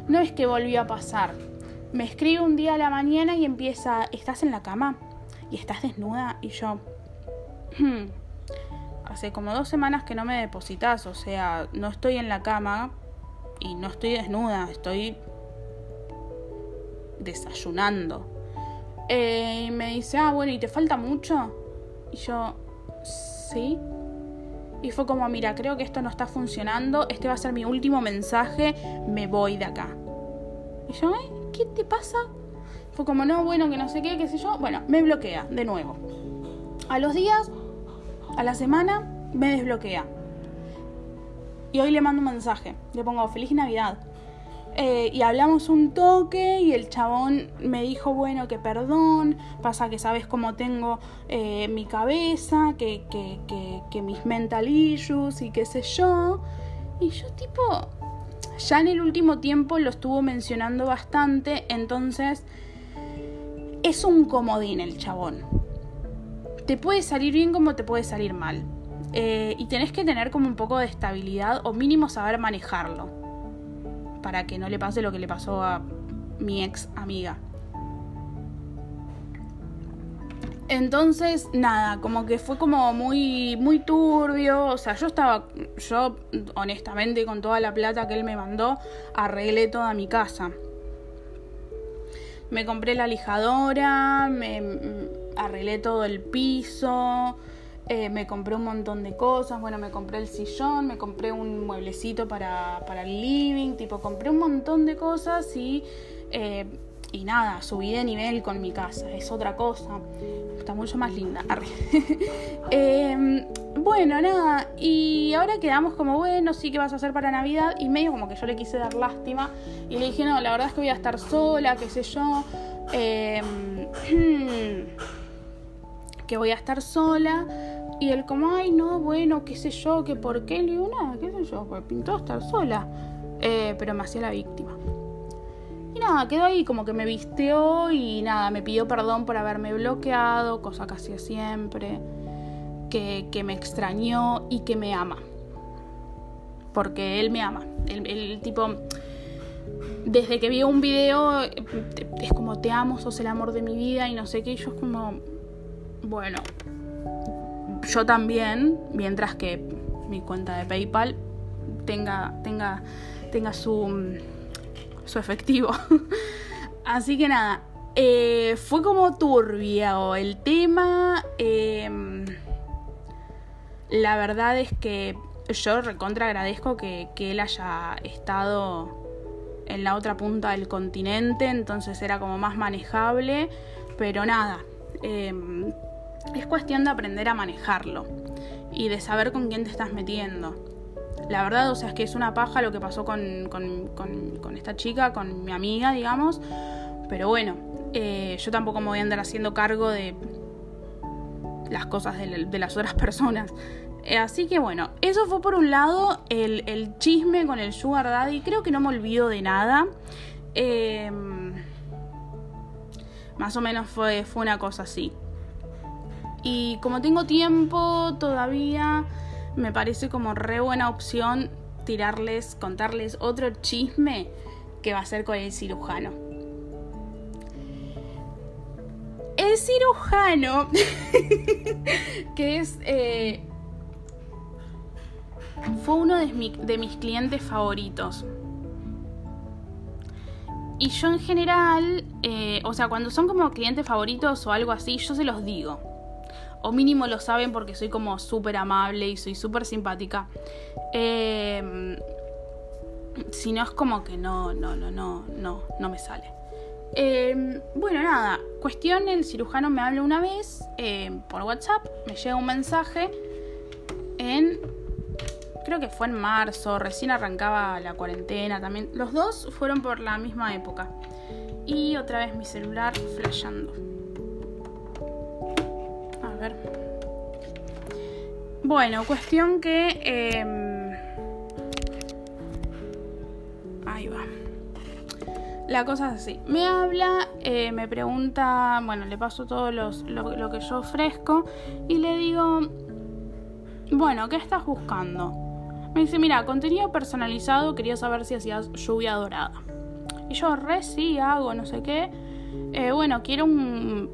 no es que volví a pasar me escribe un día a la mañana y empieza, ¿estás en la cama? ¿Y estás desnuda? Y yo, hmm, hace como dos semanas que no me depositas, o sea, no estoy en la cama y no estoy desnuda, estoy desayunando. Eh, y me dice, ah, bueno, ¿y te falta mucho? Y yo, sí. Y fue como, mira, creo que esto no está funcionando, este va a ser mi último mensaje, me voy de acá. Y yo, ¿qué te pasa? Fue como, no, bueno, que no sé qué, qué sé yo. Bueno, me bloquea de nuevo. A los días, a la semana, me desbloquea. Y hoy le mando un mensaje. Le pongo, feliz Navidad. Eh, y hablamos un toque y el chabón me dijo, bueno, que perdón, pasa que sabes cómo tengo eh, mi cabeza, que, que, que, que mis mental issues y qué sé yo. Y yo tipo, ya en el último tiempo lo estuvo mencionando bastante, entonces es un comodín el chabón. Te puede salir bien como te puede salir mal. Eh, y tenés que tener como un poco de estabilidad o mínimo saber manejarlo. Para que no le pase lo que le pasó a mi ex amiga. Entonces, nada, como que fue como muy, muy turbio. O sea, yo estaba, yo honestamente con toda la plata que él me mandó, arreglé toda mi casa. Me compré la lijadora, me arreglé todo el piso, eh, me compré un montón de cosas. Bueno, me compré el sillón, me compré un mueblecito para, para el living, tipo, compré un montón de cosas y... Eh, y nada, subí de nivel con mi casa, es otra cosa. Está mucho más linda. Em, bueno, nada, y ahora quedamos como, bueno, sí que vas a hacer para Navidad. Y medio como que yo le quise dar lástima. Y le dije, no, la verdad es que voy a estar sola, qué sé yo. Que voy a estar sola. Y él como, ay, no, bueno, qué sé yo, que por qué. Le digo, nada, qué sé yo, pues pintó estar sola. Eh, pero me hacía la víctima. Y nada, quedó ahí como que me visteó y nada, me pidió perdón por haberme bloqueado, cosa que hacía siempre, que, me extrañó y que me ama. Porque él me ama. El, tipo, desde que vio un video, es como te amo, sos el amor de mi vida y no sé qué, y yo es como, bueno, yo también, mientras que mi cuenta de PayPal tenga, tenga, tenga su su efectivo. Así que nada, eh, fue como turbio el tema. Em, la verdad es que yo recontra agradezco que, él haya estado en la otra punta del continente, entonces era como más manejable, pero nada, em, es cuestión de aprender a manejarlo y de saber con quién te estás metiendo. La verdad, o sea, es que es una paja lo que pasó con, con, esta chica, con mi amiga, digamos. Pero bueno, eh, yo tampoco me voy a andar haciendo cargo de las cosas de, las otras personas. Eh, así que bueno, eso fue por un lado el, chisme con el Sugar Daddy. Creo que no me olvido de nada. Em, más o menos fue, fue una cosa así. Y como tengo tiempo todavía, me parece como re buena opción tirarles, contarles otro chisme que va a ser con el cirujano. El cirujano, que es... Eh, fue uno de, mis clientes favoritos. Y yo en general, eh, o sea, cuando son como clientes favoritos o algo así, yo se los digo. O mínimo lo saben porque soy como súper amable y soy súper simpática. Eh, si no es como que no, no, no, no, no, no me sale. Eh, bueno, nada, cuestión, el cirujano me habla una vez por WhatsApp, me llega un mensaje en creo que fue en marzo, recién arrancaba la cuarentena también. Los dos fueron por la misma época. Y otra vez mi celular flasheando. Bueno, cuestión que... Em, ahí va. La cosa es así. Me habla, eh, me pregunta, bueno, le paso todo los, lo que yo ofrezco y le digo, bueno, ¿qué estás buscando? Me dice, mira, contenido personalizado, quería saber si hacías lluvia dorada. Y yo, re sí, hago, no sé qué. Eh, bueno, quiero un,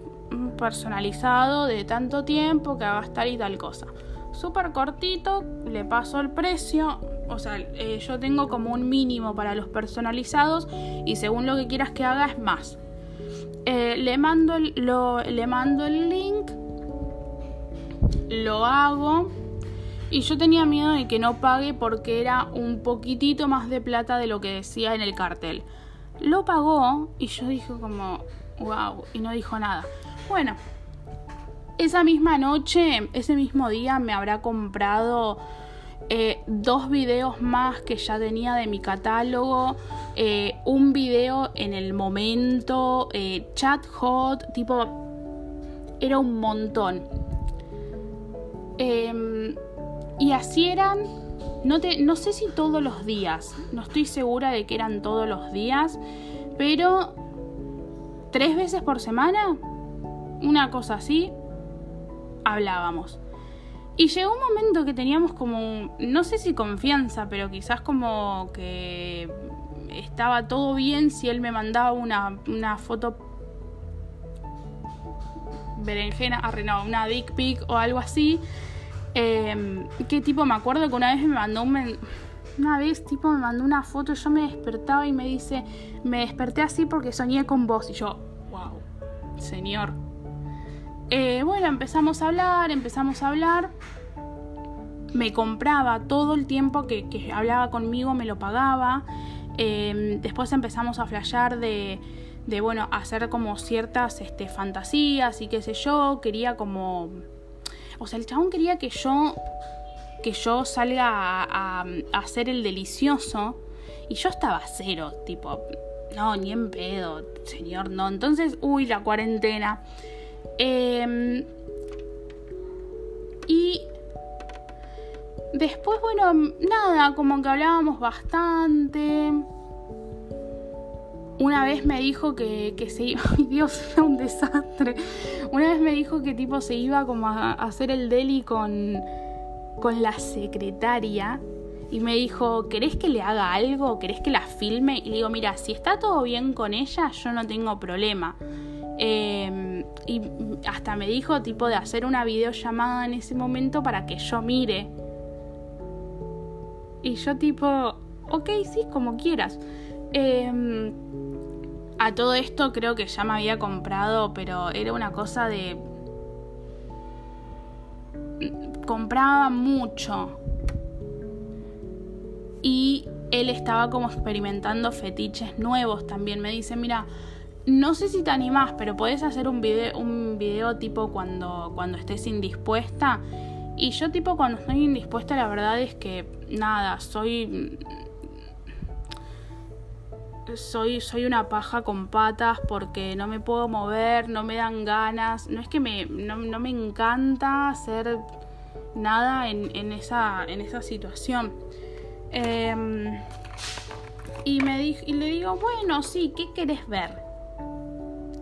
personalizado de tanto tiempo que haga tal y tal cosa. Súper cortito, le paso el precio. O sea, eh, yo tengo como un mínimo para los personalizados y según lo que quieras que haga es más. Eh, le, mando lo, le mando el link, lo hago y yo tenía miedo de que no pague porque era un poquitito más de plata de lo que decía en el cartel. Lo pagó y yo dije como, wow, y no dijo nada. Bueno, esa misma noche, ese mismo día me habrá comprado eh, dos videos más que ya tenía de mi catálogo, eh, un video en el momento, eh, chat hot, tipo, era un montón. Em, y así eran, no, te, no sé si todos los días, no estoy segura de que eran todos los días, pero tres veces por semana, una cosa así, hablábamos. Y llegó un momento que teníamos como, no sé si confianza, pero quizás como que estaba todo bien si él me mandaba una, una foto berenjena, arrenado, una dick pic o algo así. Eh, ¿Qué tipo? Me acuerdo que una vez me mandó un... Una vez, tipo, me mandó una foto, yo me despertaba y me dice, me desperté así porque soñé con vos. Y yo, wow, señor. Eh, bueno, empezamos a hablar, empezamos a hablar. Me compraba todo el tiempo que, hablaba conmigo, me lo pagaba. Eh, después empezamos a flashear de, de, bueno, hacer como ciertas este, fantasías y qué sé yo. Quería como o sea, el chabón quería que yo, que yo salga a, hacer el delicioso. Y yo estaba cero, tipo, no, ni en pedo, señor, no. Entonces, uy, la cuarentena. Em, y después, bueno, nada, como que hablábamos bastante. Una vez me dijo que, que se iba, ay Dios, era un desastre. Una vez me dijo que tipo se iba como a, hacer el deli con, con la secretaria y me dijo, ¿querés que le haga algo? ¿Querés que la filme? Y le digo, mira, si está todo bien con ella, yo no tengo problema. Em, y hasta me dijo tipo de hacer una videollamada en ese momento para que yo mire. Y yo tipo, ok, sí, como quieras. Eh, a todo esto creo que ya me había comprado, pero era una cosa de... Compraba mucho. Y él estaba como experimentando fetiches nuevos también. Me dice, mira, no sé si te animás, pero podés hacer un video, un video tipo cuando, cuando estés indispuesta. Y yo tipo cuando estoy indispuesta la verdad es que nada, soy soy, soy una paja con patas porque no me puedo mover, no me dan ganas. No es que me, no, me encanta hacer nada en, esa, en esa situación. Em, y, me y le digo, bueno, sí, ¿qué querés ver?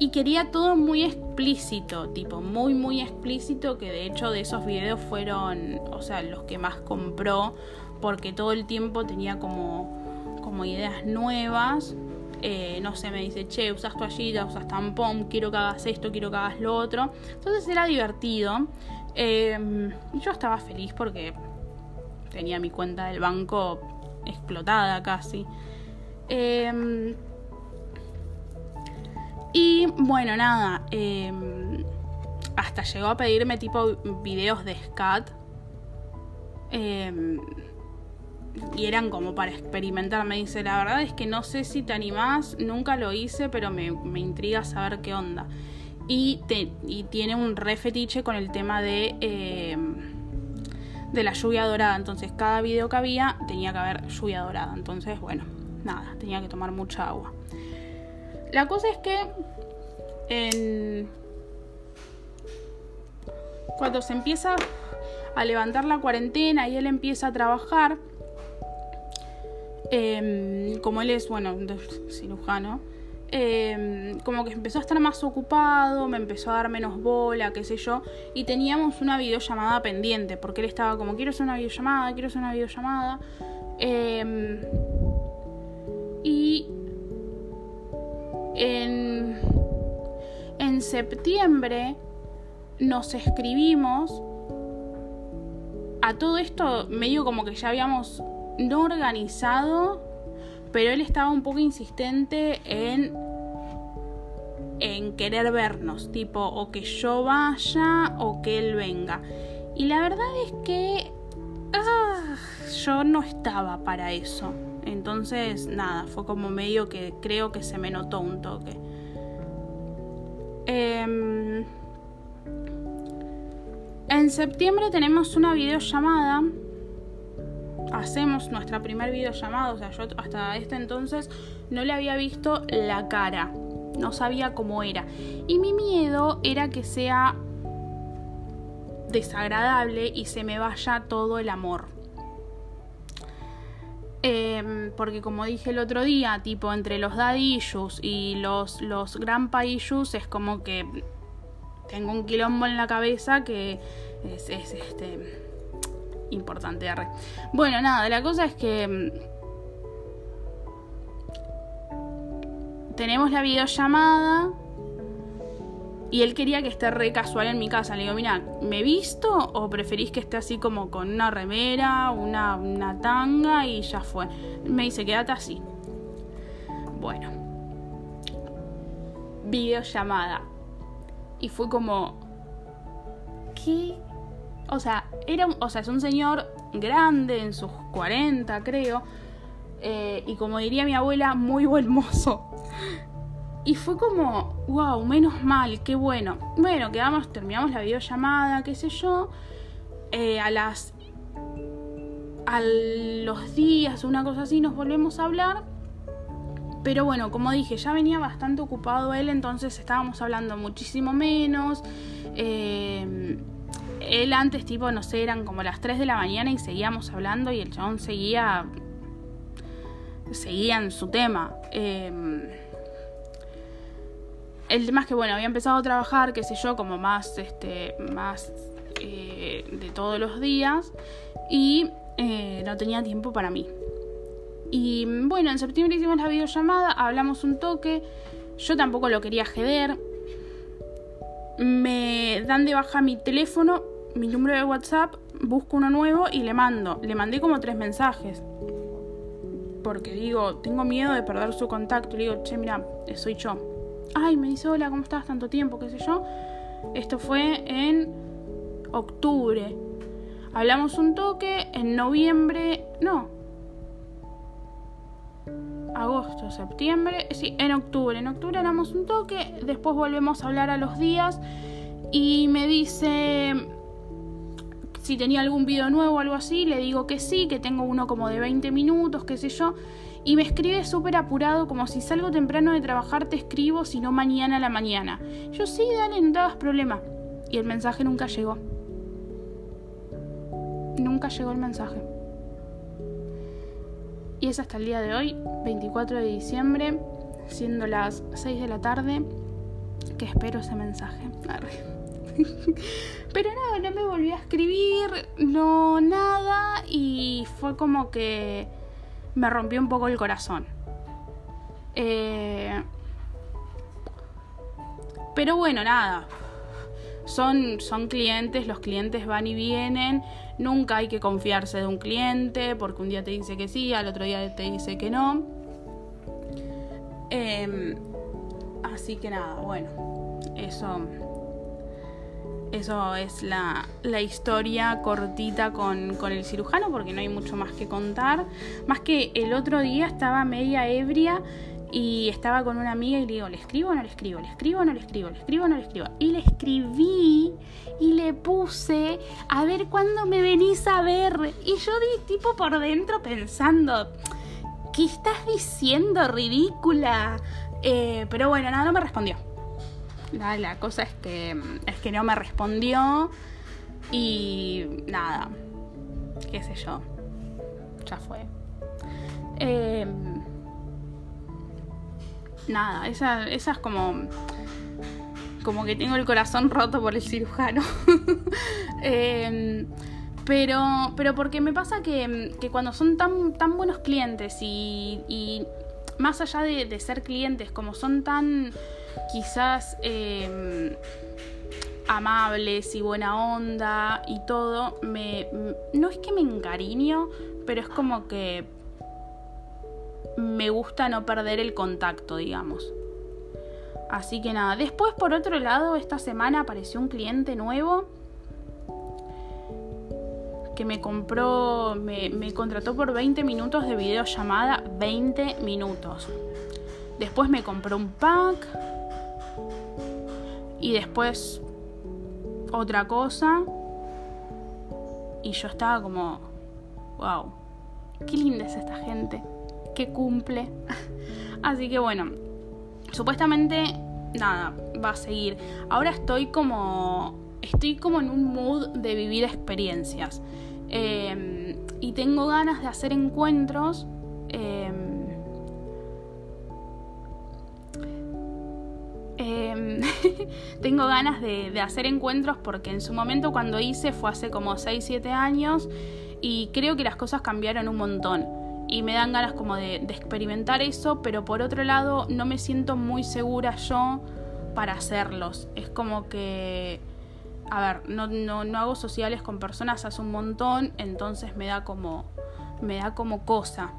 Y quería todo muy explícito, tipo, muy, muy explícito, que de hecho de esos videos fueron, o sea, los que más compró, porque todo el tiempo tenía como, como ideas nuevas. Eh, no sé, me dice, che, usas toallita, usas tampón, quiero que hagas esto, quiero que hagas lo otro. Entonces era divertido. Y yo estaba feliz porque tenía mi cuenta del banco explotada casi. Em, y bueno, nada. Em, hasta llegó a pedirme tipo videos de scat. Em, y eran como para experimentar. Me dice, la verdad es que no sé si te animás, nunca lo hice, pero me, intriga saber qué onda. Y, y, tiene un re fetiche con el tema de, de la lluvia dorada. Entonces cada video que había tenía que haber lluvia dorada. Entonces, bueno, nada, tenía que tomar mucha agua. La cosa es que cuando se empieza a levantar la cuarentena y él empieza a trabajar, em, como él es, bueno, cirujano, em, como que empezó a estar más ocupado, me empezó a dar menos bola, qué sé yo, y teníamos una videollamada pendiente, porque él estaba como, quiero hacer una videollamada, quiero hacer una videollamada. Eh, y en, en septiembre nos escribimos. A todo esto medio como que ya habíamos no organizado, pero él estaba un poco insistente en en querer vernos, tipo o que yo vaya o que él venga. Y la verdad es que ah, yo no estaba para eso. Entonces, nada, fue como medio que creo que se me notó un toque. Em, en septiembre tenemos una videollamada. Hacemos nuestra primer videollamada. O sea, yo hasta este entonces no le había visto la cara. No sabía cómo era. Y mi miedo era que sea desagradable y se me vaya todo el amor. Em, porque como dije el otro día, tipo entre los daddy y los, los grandpa issues es como que tengo un quilombo en la cabeza que es, este importante. Bueno, nada, la cosa es que em, tenemos la videollamada y él quería que esté re casual en mi casa. Le digo, mira, ¿me visto o preferís que esté así como con una remera, una, una tanga y ya fue? Me dice, quédate así. Bueno. Videollamada. Y fue como... ¿Qué? O sea, era, o sea, es un señor grande, en sus 40 creo. Eh, y como diría mi abuela, muy buen mozo. Y fue como, wow, menos mal, qué bueno. Bueno, quedamos, terminamos la videollamada, qué sé yo. Eh, a las. A los días, una cosa así, nos volvemos a hablar. Pero bueno, como dije, ya venía bastante ocupado él, entonces estábamos hablando muchísimo menos. Eh, él antes, tipo, no sé, eran como las 3 de la mañana y seguíamos hablando y el chabón seguía. seguía en su tema. Eh, el tema es que, bueno, había empezado a trabajar, qué sé yo, como más, este, más eh, de todos los días y eh, no tenía tiempo para mí. Y bueno, en septiembre hicimos la videollamada, hablamos un toque, yo tampoco lo quería jeder. Me dan de baja mi teléfono, mi número de WhatsApp, busco uno nuevo y le mando. Le mandé como tres mensajes. Porque digo, tengo miedo de perder su contacto. Le digo, che, mira, soy yo ay, me dice, hola, ¿cómo estás? Tanto tiempo, qué sé yo. Esto fue en octubre. Hablamos un toque, en noviembre, no. Agosto, septiembre, sí, en octubre. En octubre hablamos un toque, después volvemos a hablar a los días y me dice si tenía algún video nuevo o algo así, le digo que sí, que tengo uno como de 20 minutos, qué sé yo. Y me escribe súper apurado, como si salgo temprano de trabajar, te escribo, si no mañana a la mañana. Yo sí, dale, no te hagas problema. Y el mensaje nunca llegó. Nunca llegó el mensaje. Y es hasta el día de hoy, 24 de diciembre, siendo las 6 de la tarde, que espero ese mensaje. Pero nada, no me volví a escribir, no nada, y fue como que me rompió un poco el corazón. Eh, pero bueno, nada. Son, son clientes, los clientes van y vienen. Nunca hay que confiarse de un cliente porque un día te dice que sí, al otro día te dice que no. Em, así que nada, bueno, eso eso es la, historia cortita con, el cirujano, porque no hay mucho más que contar. Más que el otro día estaba media ebria y estaba con una amiga y le digo, ¿le escribo o no le escribo? ¿Le escribo o no le escribo? ¿Le escribo o no le escribo? Y le escribí y le puse, a ver cuándo me venís a ver. Y yo di tipo por dentro pensando, ¿qué estás diciendo, ridícula? Eh, pero bueno, nada, no me respondió. La, cosa es que, es que no me respondió y nada, qué sé yo, ya fue. Em, nada, esa, esa es como como que tengo el corazón roto por el cirujano. Em, pero, pero porque me pasa que, que, cuando son tan, tan buenos clientes y, y más allá de, de, ser clientes, como son tan quizás em, amables y buena onda y todo, me, no es que me encariño, pero es como que me gusta no perder el contacto, digamos. Así que nada, después por otro lado, esta semana apareció un cliente nuevo que me compró, me, contrató por 20 minutos de videollamada, 20 minutos. Después me compró un pack, y después otra cosa. Y yo estaba como, wow, qué linda es esta gente, qué cumple. Así que bueno, supuestamente, nada, va a seguir. Ahora estoy como, estoy como en un mood de vivir experiencias. Em, y tengo ganas de hacer encuentros. Em, Em, tengo ganas de, hacer encuentros porque en su momento cuando hice fue hace como 6-7 años y creo que las cosas cambiaron un montón y me dan ganas como de, experimentar eso, pero por otro lado no me siento muy segura yo para hacerlos. Es como que, a ver, no, no, hago sociales con personas hace un montón, entonces me da como, me da como cosa.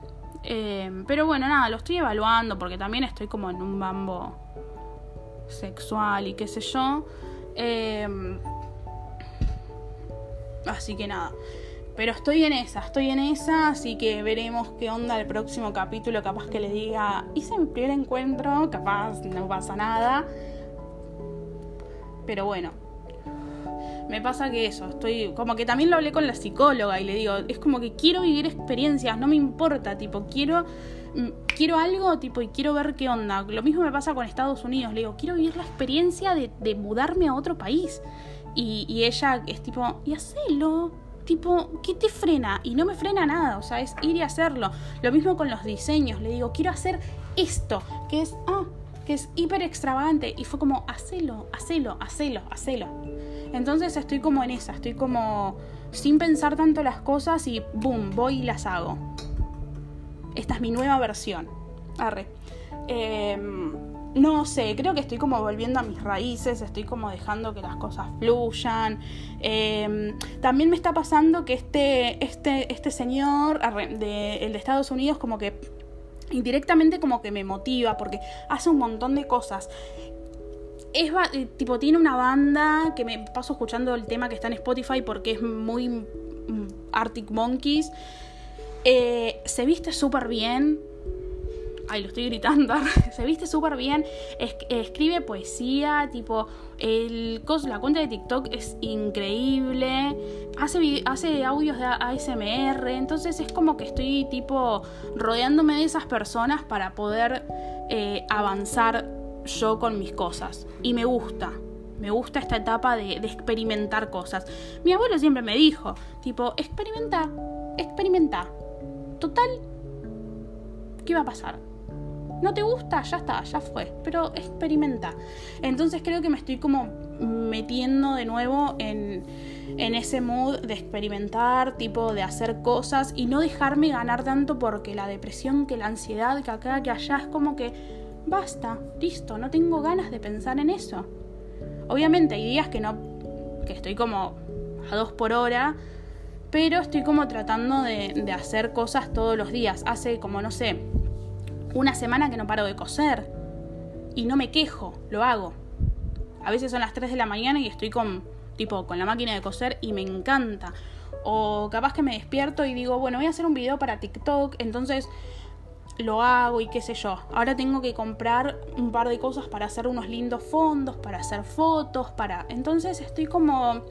Em, pero bueno, nada, lo estoy evaluando porque también estoy como en un bambo sexual y qué sé yo. Em, así que nada. Pero estoy en esa, estoy en esa, así que veremos qué onda el próximo capítulo. Capaz que les diga, hice mi primer encuentro, capaz no pasa nada. Pero bueno, me pasa que eso, estoy como que también lo hablé con la psicóloga y le digo, es como que quiero vivir experiencias, no me importa, tipo, quiero Mm, quiero algo, tipo, y quiero ver qué onda. Lo mismo me pasa con Estados Unidos. Le digo, quiero vivir la experiencia de, mudarme a otro país. Y, ella es tipo, y hacelo. Tipo, ¿qué te frena? Y no me frena nada, o sea, es ir y hacerlo. Lo mismo con los diseños. Le digo, quiero hacer esto, que es, ah, que es hiper extravagante. Y fue como, hacelo, hacelo, hacelo, hacelo. Entonces estoy como en esa, estoy como sin pensar tanto las cosas y boom, voy y las hago esta es mi nueva versión. Arre. Em, no sé, creo que estoy como volviendo a mis raíces, estoy como dejando que las cosas fluyan. Em, también me está pasando que este, este, este señor, de, el de Estados Unidos, como que indirectamente como que me motiva porque hace un montón de cosas. Es eh, tipo, tiene una banda que me paso escuchando el tema que está en Spotify porque es muy mm, Arctic Monkeys. Eh, se viste súper bien. Ay, lo estoy gritando. se viste súper bien. escribe poesía, tipo. El, la cuenta de TikTok es increíble. Hace, hace audios de ASMR. Entonces es como que estoy, tipo, rodeándome de esas personas para poder eh, avanzar yo con mis cosas. Y me gusta. Me gusta esta etapa de, de, experimentar cosas. Mi abuelo siempre me dijo, tipo, experimenta, experimenta. Total, ¿qué va a pasar? ¿No te gusta? Ya está, ya fue. Pero experimenta. Entonces creo que me estoy como metiendo de nuevo en, en ese mood de experimentar, tipo de hacer cosas y no dejarme ganar tanto porque la depresión, que la ansiedad, que acá, que allá, es como que basta, listo, no tengo ganas de pensar en eso. Obviamente hay días que no, que estoy como a dos por hora, pero estoy como tratando de, de hacer cosas todos los días. Hace como, no sé, una semana que no paro de coser y no me quejo, lo hago. A veces son las 3 de la mañana y estoy con tipo con la máquina de coser y me encanta. O capaz que me despierto y digo, bueno, voy a hacer un video para TikTok, entonces lo hago y qué sé yo. Ahora tengo que comprar un par de cosas para hacer unos lindos fondos, para hacer fotos, para... Entonces estoy como...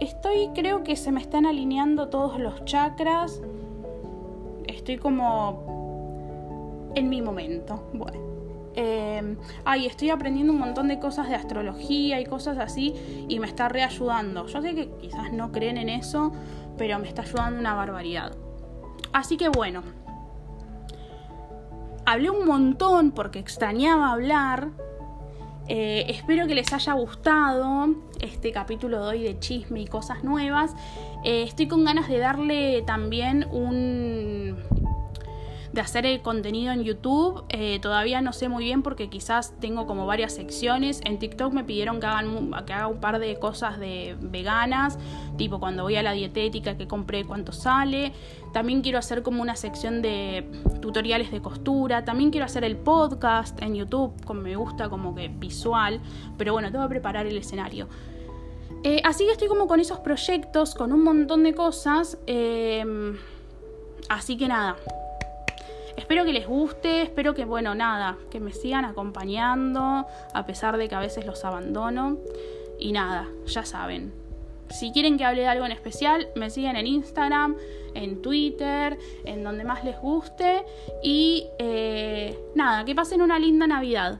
Estoy, creo que se me están alineando todos los chakras. Estoy como en mi momento. Bueno. Eh, ay, estoy aprendiendo un montón de cosas de astrología y cosas así y me está reayudando. Yo sé que quizás no creen en eso, pero me está ayudando una barbaridad. Así que bueno, hablé un montón porque extrañaba hablar. Eh, espero que les haya gustado este capítulo de hoy de chisme y cosas nuevas. Eh, estoy con ganas de darle también un de hacer el contenido en YouTube. Eh, todavía no sé muy bien porque quizás tengo como varias secciones. En TikTok me pidieron que, hagan, que haga un par de cosas de veganas, tipo cuando voy a la dietética que compré cuánto sale. También quiero hacer como una sección de tutoriales de costura. También quiero hacer el podcast en YouTube, como me gusta como que visual. Pero bueno, tengo que preparar el escenario. Eh, así que estoy como con esos proyectos, con un montón de cosas. Eh, así que nada, Espero que les guste, espero que, bueno, nada, que me sigan acompañando, a pesar de que a veces los abandono. Y nada, ya saben. Si quieren que hable de algo en especial, me siguen en Instagram, en Twitter, en donde más les guste. Y eh, nada, que pasen una linda Navidad.